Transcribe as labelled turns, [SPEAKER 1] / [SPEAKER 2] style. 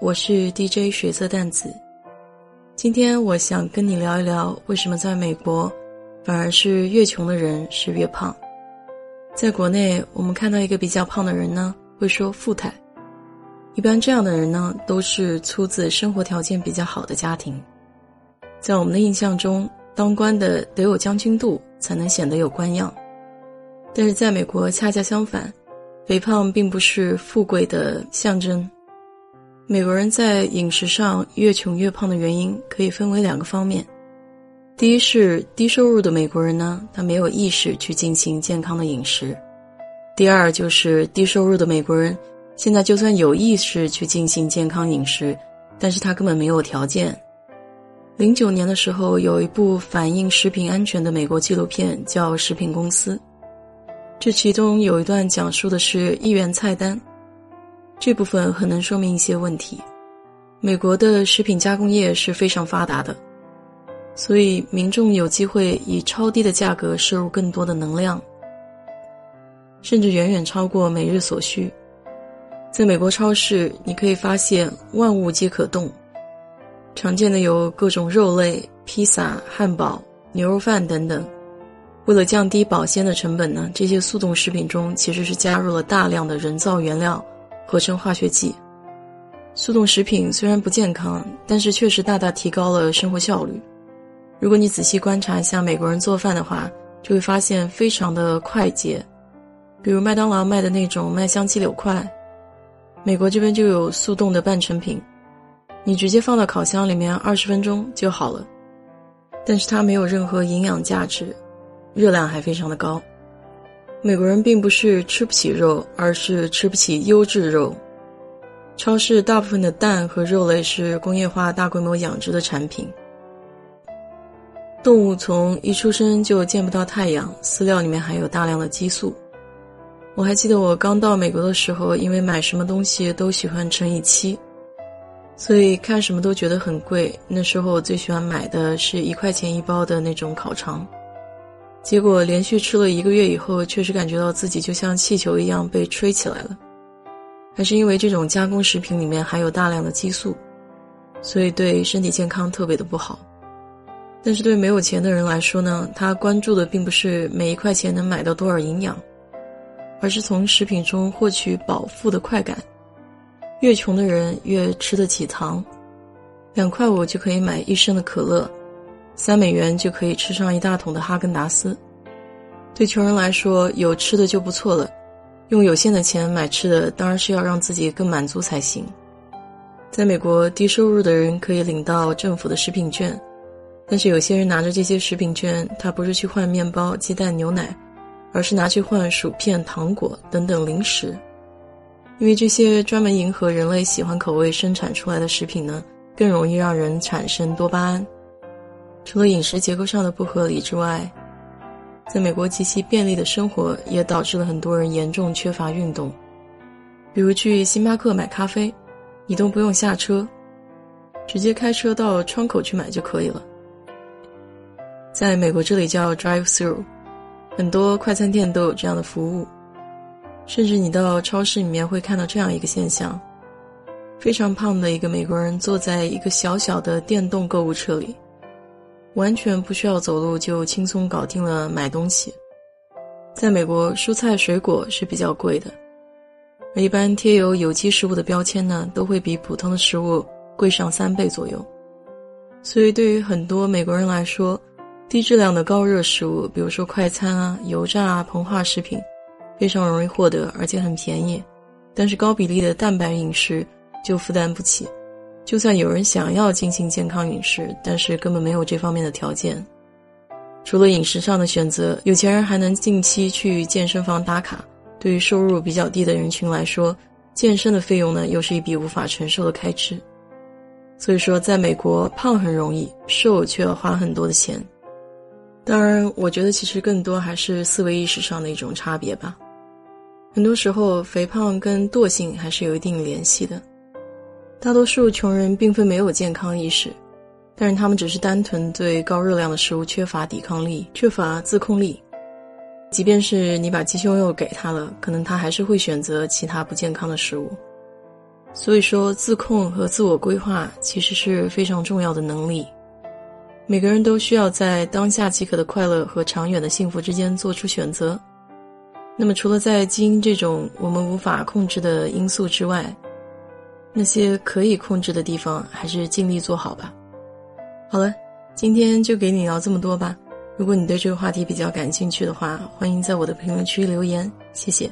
[SPEAKER 1] 我是 DJ 水色淡子。今天我想跟你聊一聊，为什么在美国，反而是越穷的人是越胖。在国内，我们看到一个比较胖的人呢，会说富态。一般这样的人呢，都是出自生活条件比较好的家庭。在我们的印象中，当官的得有将军肚，才能显得有官样。但是在美国，恰恰相反。肥胖并不是富贵的象征。美国人在饮食上越穷越胖的原因可以分为两个方面：第一是低收入的美国人呢，他没有意识去进行健康的饮食；第二就是低收入的美国人现在就算有意识去进行健康饮食，但是他根本没有条件。零九年的时候，有一部反映食品安全的美国纪录片叫《食品公司》。这其中有一段讲述的是一元菜单，这部分很能说明一些问题。美国的食品加工业是非常发达的，所以民众有机会以超低的价格摄入更多的能量，甚至远远超过每日所需。在美国超市，你可以发现万物皆可动，常见的有各种肉类、披萨、汉堡、牛肉饭等等。为了降低保鲜的成本呢，这些速冻食品中其实是加入了大量的人造原料、合成化学剂。速冻食品虽然不健康，但是确实大大提高了生活效率。如果你仔细观察一下美国人做饭的话，就会发现非常的快捷。比如麦当劳卖的那种麦香鸡柳块，美国这边就有速冻的半成品，你直接放到烤箱里面二十分钟就好了。但是它没有任何营养价值。热量还非常的高，美国人并不是吃不起肉，而是吃不起优质肉。超市大部分的蛋和肉类是工业化大规模养殖的产品。动物从一出生就见不到太阳，饲料里面含有大量的激素。我还记得我刚到美国的时候，因为买什么东西都喜欢乘以七，所以看什么都觉得很贵。那时候我最喜欢买的是一块钱一包的那种烤肠。结果连续吃了一个月以后，确实感觉到自己就像气球一样被吹起来了。还是因为这种加工食品里面含有大量的激素，所以对身体健康特别的不好。但是对没有钱的人来说呢，他关注的并不是每一块钱能买到多少营养，而是从食品中获取饱腹的快感。越穷的人越吃得起糖，两块五就可以买一升的可乐。三美元就可以吃上一大桶的哈根达斯，对穷人来说，有吃的就不错了。用有限的钱买吃的，当然是要让自己更满足才行。在美国，低收入的人可以领到政府的食品券，但是有些人拿着这些食品券，他不是去换面包、鸡蛋、牛奶，而是拿去换薯片、糖果等等零食。因为这些专门迎合人类喜欢口味生产出来的食品呢，更容易让人产生多巴胺。除了饮食结构上的不合理之外，在美国极其便利的生活也导致了很多人严重缺乏运动。比如去星巴克买咖啡，你都不用下车，直接开车到窗口去买就可以了。在美国这里叫 drive through，很多快餐店都有这样的服务。甚至你到超市里面会看到这样一个现象：非常胖的一个美国人坐在一个小小的电动购物车里。完全不需要走路就轻松搞定了买东西。在美国，蔬菜水果是比较贵的，而一般贴有有机食物的标签呢，都会比普通的食物贵上三倍左右。所以，对于很多美国人来说，低质量的高热食物，比如说快餐啊、油炸啊、膨化食品，非常容易获得，而且很便宜。但是，高比例的蛋白饮食就负担不起。就算有人想要进行健康饮食，但是根本没有这方面的条件。除了饮食上的选择，有钱人还能定期去健身房打卡。对于收入比较低的人群来说，健身的费用呢，又是一笔无法承受的开支。所以说，在美国胖很容易，瘦却要花很多的钱。当然，我觉得其实更多还是思维意识上的一种差别吧。很多时候，肥胖跟惰性还是有一定联系的。大多数穷人并非没有健康意识，但是他们只是单纯对高热量的食物缺乏抵抗力，缺乏自控力。即便是你把鸡胸肉给他了，可能他还是会选择其他不健康的食物。所以说，自控和自我规划其实是非常重要的能力。每个人都需要在当下即可的快乐和长远的幸福之间做出选择。那么，除了在基因这种我们无法控制的因素之外，那些可以控制的地方，还是尽力做好吧。好了，今天就给你聊这么多吧。如果你对这个话题比较感兴趣的话，欢迎在我的评论区留言，谢谢。